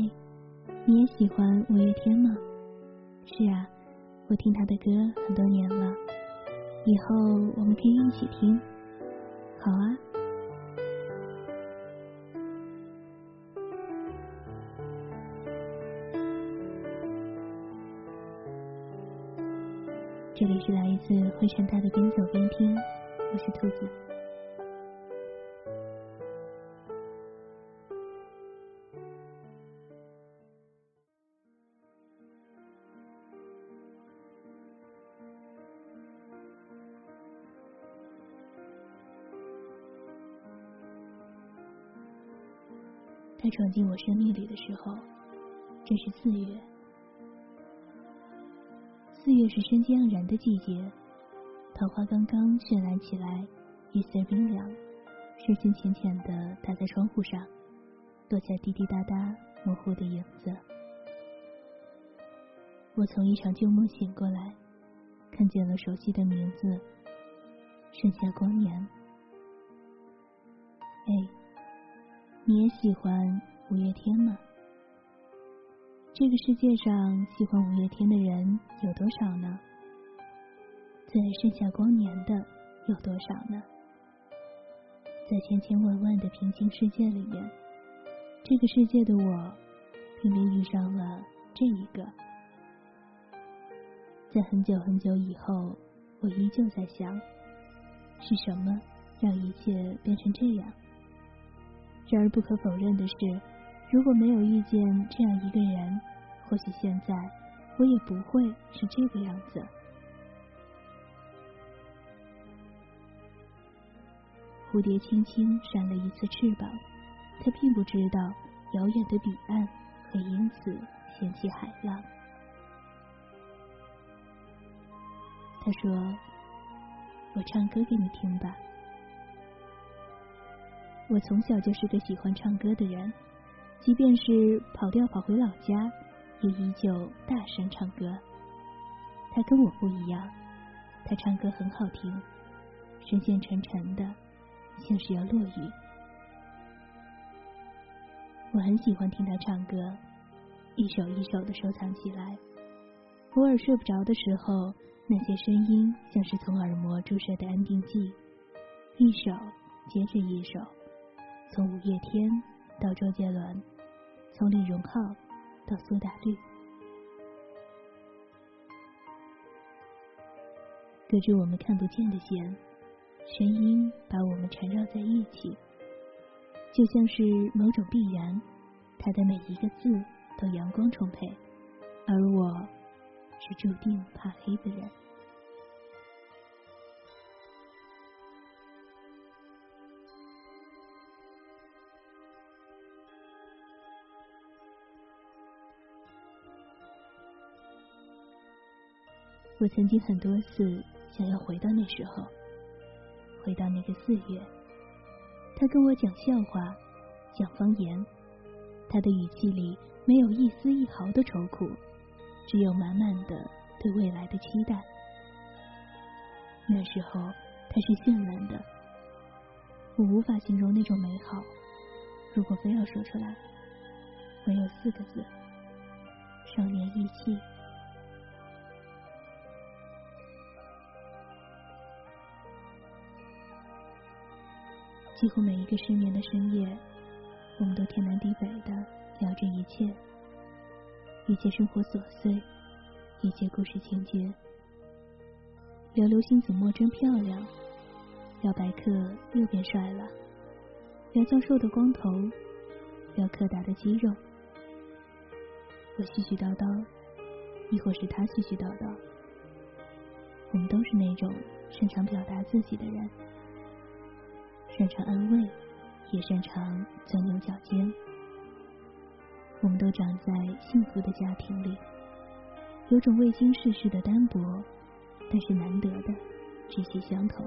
嘿，你也喜欢五月天吗？是啊，我听他的歌很多年了，以后我们可以一起听。好啊。这里是来自灰尘大的边走边听，我是兔子。他闯进我生命里的时候，正是四月。四月是生机盎然的季节，桃花刚刚绚烂起来，夜色冰凉，视线浅浅的打在窗户上，落下滴滴答答模糊的影子。我从一场旧梦醒过来，看见了熟悉的名字——盛夏光年。哎。你也喜欢五月天吗？这个世界上喜欢五月天的人有多少呢？最爱盛夏光年的有多少呢？在千千万万的平行世界里面，这个世界的我偏偏遇上了这一个。在很久很久以后，我依旧在想，是什么让一切变成这样？然而不可否认的是，如果没有遇见这样一个人，或许现在我也不会是这个样子。蝴蝶轻轻扇了一次翅膀，它并不知道遥远的彼岸会因此掀起海浪。他说：“我唱歌给你听吧。”我从小就是个喜欢唱歌的人，即便是跑调跑回老家，也依旧大声唱歌。他跟我不一样，他唱歌很好听，声线沉沉的，像是要落雨。我很喜欢听他唱歌，一首一首的收藏起来。偶尔睡不着的时候，那些声音像是从耳膜注射的安定剂，一首接着一首。从五月天到周杰伦，从李荣浩到苏打绿，隔着我们看不见的线，声音把我们缠绕在一起，就像是某种必然。他的每一个字都阳光充沛，而我是注定怕黑的人。我曾经很多次想要回到那时候，回到那个四月。他跟我讲笑话，讲方言，他的语气里没有一丝一毫的愁苦，只有满满的对未来的期待。那时候他是绚烂的，我无法形容那种美好。如果非要说出来，唯有四个字：少年意气。几乎每一个失眠的深夜，我们都天南地北的聊着一切，一切生活琐碎，一切故事情节，聊刘星子墨真漂亮，聊白客又变帅了，聊教授的光头，聊柯达的肌肉。我絮絮叨叨，亦或是他絮絮叨叨，我们都是那种擅长表达自己的人。擅长安慰，也擅长钻牛角尖。我们都长在幸福的家庭里，有种未经世事的单薄，但是难得的志气相投。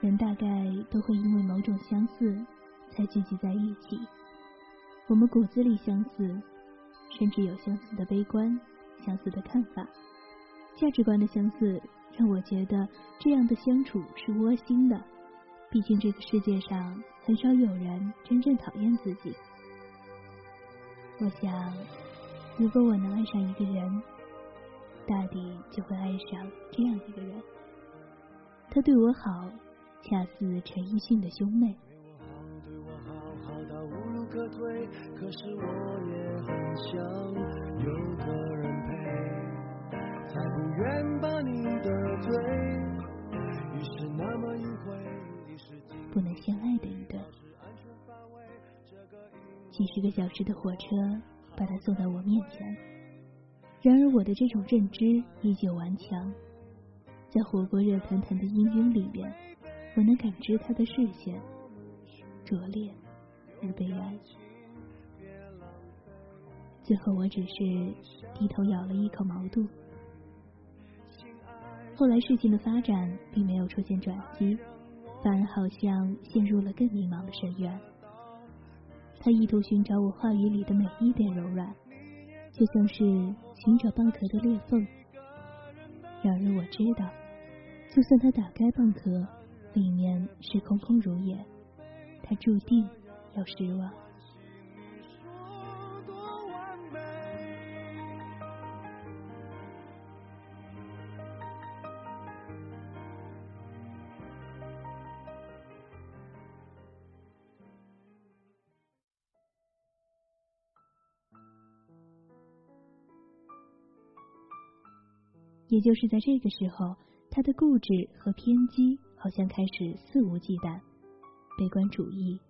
人大概都会因为某种相似才聚集在一起。我们骨子里相似，甚至有相似的悲观。相似的看法，价值观的相似，让我觉得这样的相处是窝心的。毕竟这个世界上很少有人真正讨厌自己。我想，如果我能爱上一个人，大抵就会爱上这样一个人。他对我好，恰似陈奕迅的兄妹。可。是我也很想有个，不愿把你得罪。不能相爱的一对。几十个小时的火车把他送到我面前，然而我的这种认知依旧顽强。在火锅热腾腾的氤氲里边，我能感知他的视线拙劣而悲哀。最后，我只是低头咬了一口毛肚。后来事情的发展并没有出现转机，反而好像陷入了更迷茫的深渊。他意图寻找我话语里的每一点柔软，就像是寻找蚌壳的裂缝。然而我知道。就算他打开蚌壳，里面是空空如也，他注定要失望。也就是在这个时候。他的固执和偏激好像开始肆无忌惮，悲观主义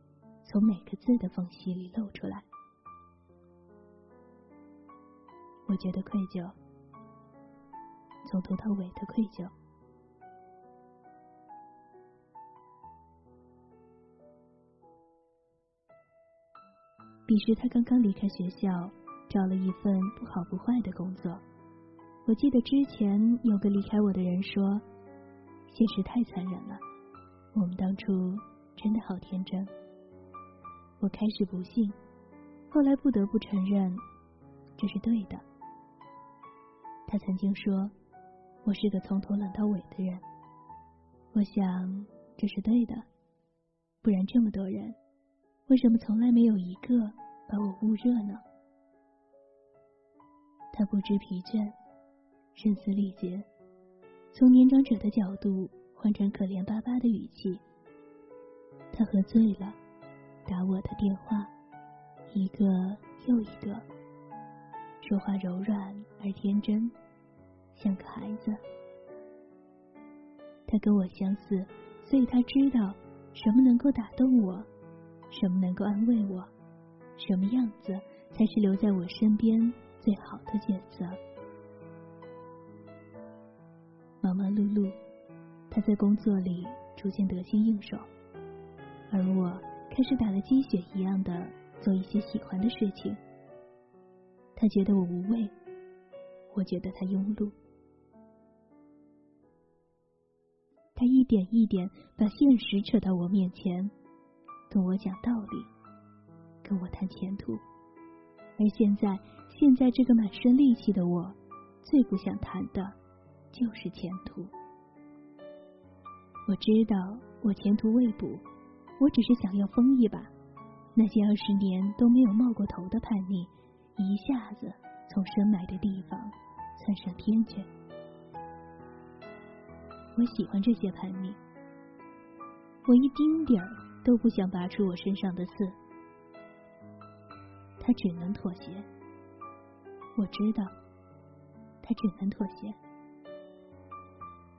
从每个字的缝隙里露出来。我觉得愧疚，从头到尾的愧疚。彼时他刚刚离开学校，找了一份不好不坏的工作。我记得之前有个离开我的人说：“现实太残忍了，我们当初真的好天真。”我开始不信，后来不得不承认这是对的。他曾经说：“我是个从头冷到尾的人。”我想这是对的，不然这么多人，为什么从来没有一个把我捂热呢？他不知疲倦。声嘶力竭，从年长者的角度换成可怜巴巴的语气。他喝醉了，打我的电话，一个又一个，说话柔软而天真，像个孩子。他跟我相似，所以他知道什么能够打动我，什么能够安慰我，什么样子才是留在我身边最好的角色。忙忙碌碌，他在工作里逐渐得心应手，而我开始打了鸡血一样的做一些喜欢的事情。他觉得我无畏，我觉得他庸碌。他一点一点把现实扯到我面前，跟我讲道理，跟我谈前途。而现在，现在这个满身戾气的我，最不想谈的。就是前途。我知道我前途未卜，我只是想要疯一把。那些二十年都没有冒过头的叛逆，一下子从深埋的地方窜上天去。我喜欢这些叛逆，我一丁点儿都不想拔出我身上的刺。他只能妥协，我知道，他只能妥协。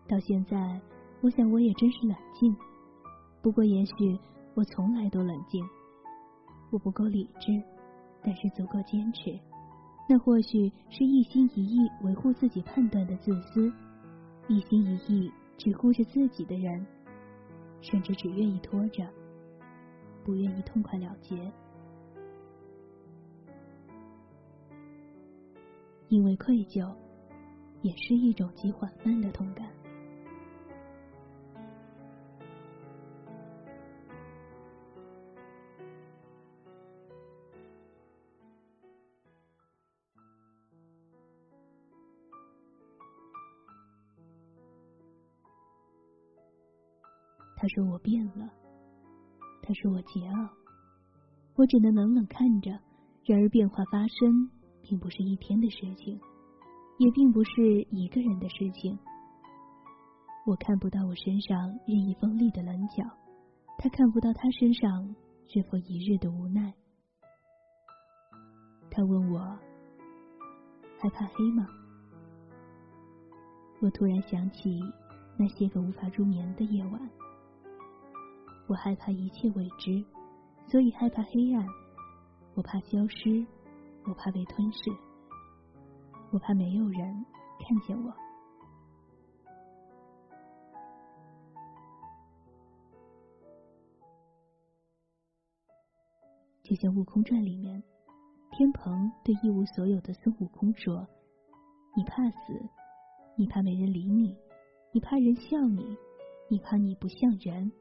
到现在，我想我也真是冷静。不过，也许我从来都冷静。我不够理智，但是足够坚持。那或许是一心一意维护自己判断的自私，一心一意只顾着自己的人，甚至只愿意拖着，不愿意痛快了结。因为愧疚，也是一种极缓慢的痛感。他说我变了，他说我桀骜，我只能冷冷看着。然而变化发生，并不是一天的事情，也并不是一个人的事情。我看不到我身上任意锋利的棱角，他看不到他身上日复一日的无奈。他问我害怕黑吗？我突然想起那些个无法入眠的夜晚。我害怕一切未知，所以害怕黑暗。我怕消失，我怕被吞噬，我怕没有人看见我。就像《悟空传》里面，天蓬对一无所有的孙悟空说：“你怕死，你怕没人理你，你怕人笑你，你怕你不像人，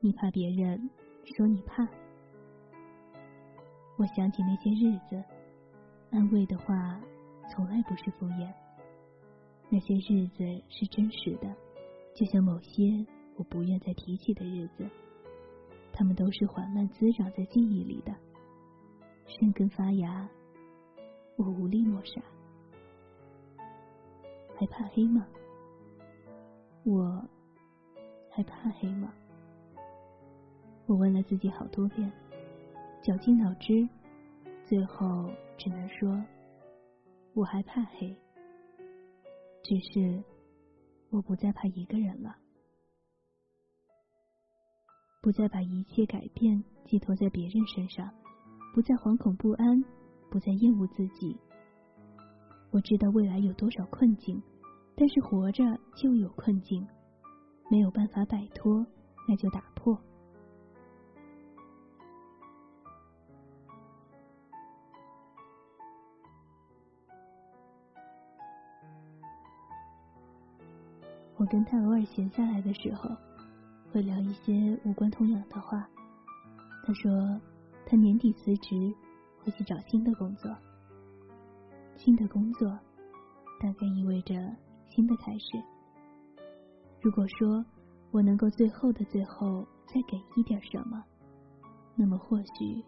你怕别人说你怕。”我想起那些日子，安慰的话从来不是敷衍，那些日子是真实的，就像某些我不愿再提起的日子，他们都是缓慢滋长在记忆里的。生根发芽，我无力抹杀。还怕黑吗？我还怕黑吗？我问了自己好多遍，绞尽脑汁，最后只能说，我还怕黑。只是我不再怕一个人了，不再把一切改变寄托在别人身上。不再惶恐不安，不再厌恶自己。我知道未来有多少困境，但是活着就有困境，没有办法摆脱，那就打破。跟他偶尔闲下来的时候，会聊一些无关痛痒的话。他说。他年底辞职，会去找新的工作。新的工作，大概意味着新的开始。如果说我能够最后的最后再给一点什么，那么或许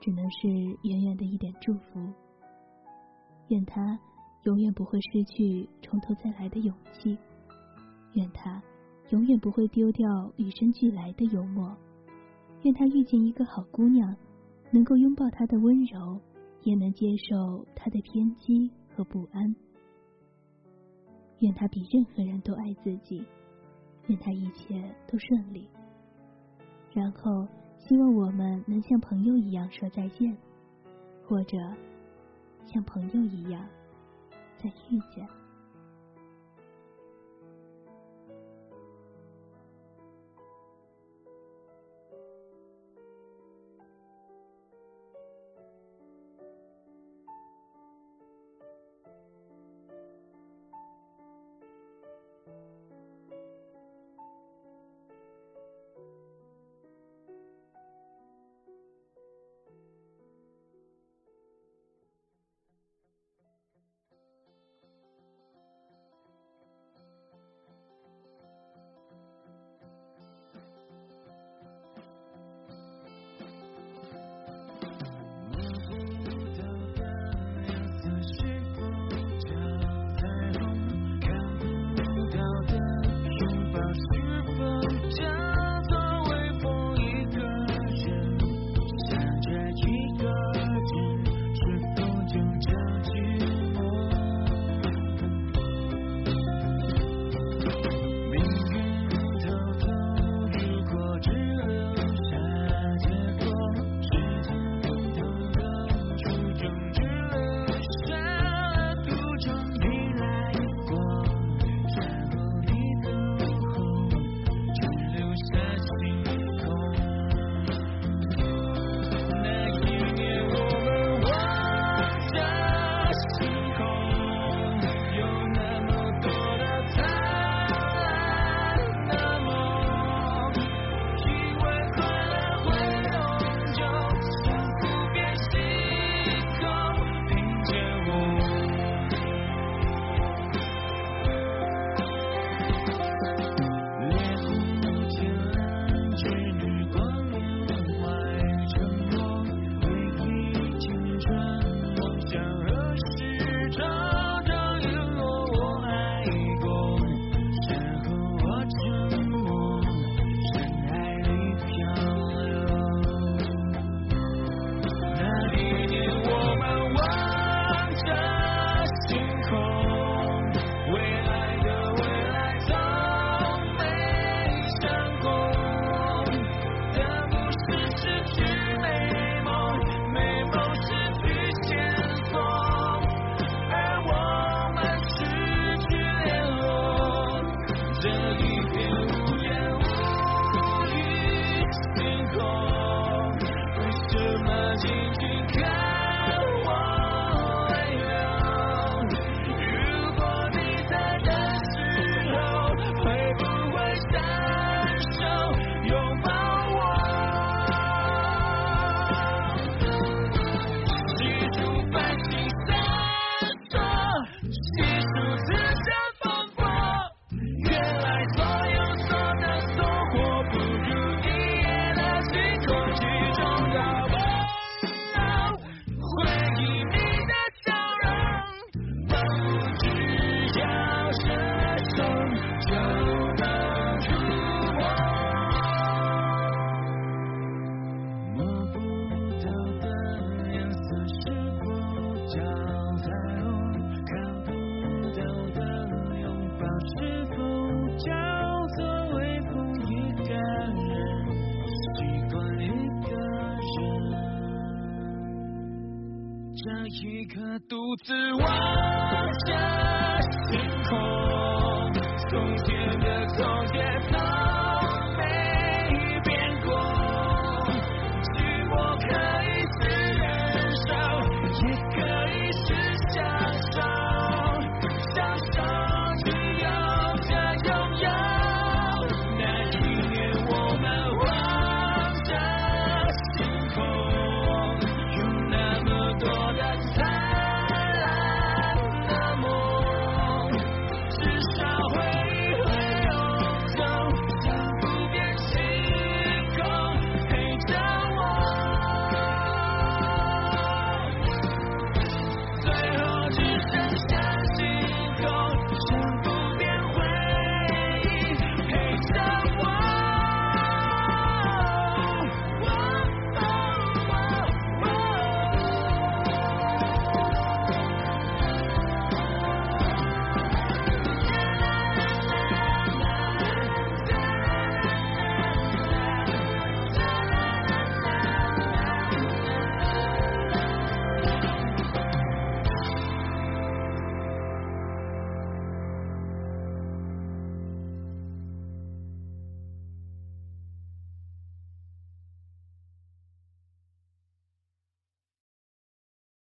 只能是远远的一点祝福。愿他永远不会失去从头再来的勇气，愿他永远不会丢掉与生俱来的幽默，愿他遇见一个好姑娘。能够拥抱他的温柔，也能接受他的偏激和不安。愿他比任何人都爱自己，愿他一切都顺利。然后，希望我们能像朋友一样说再见，或者像朋友一样再遇见。个独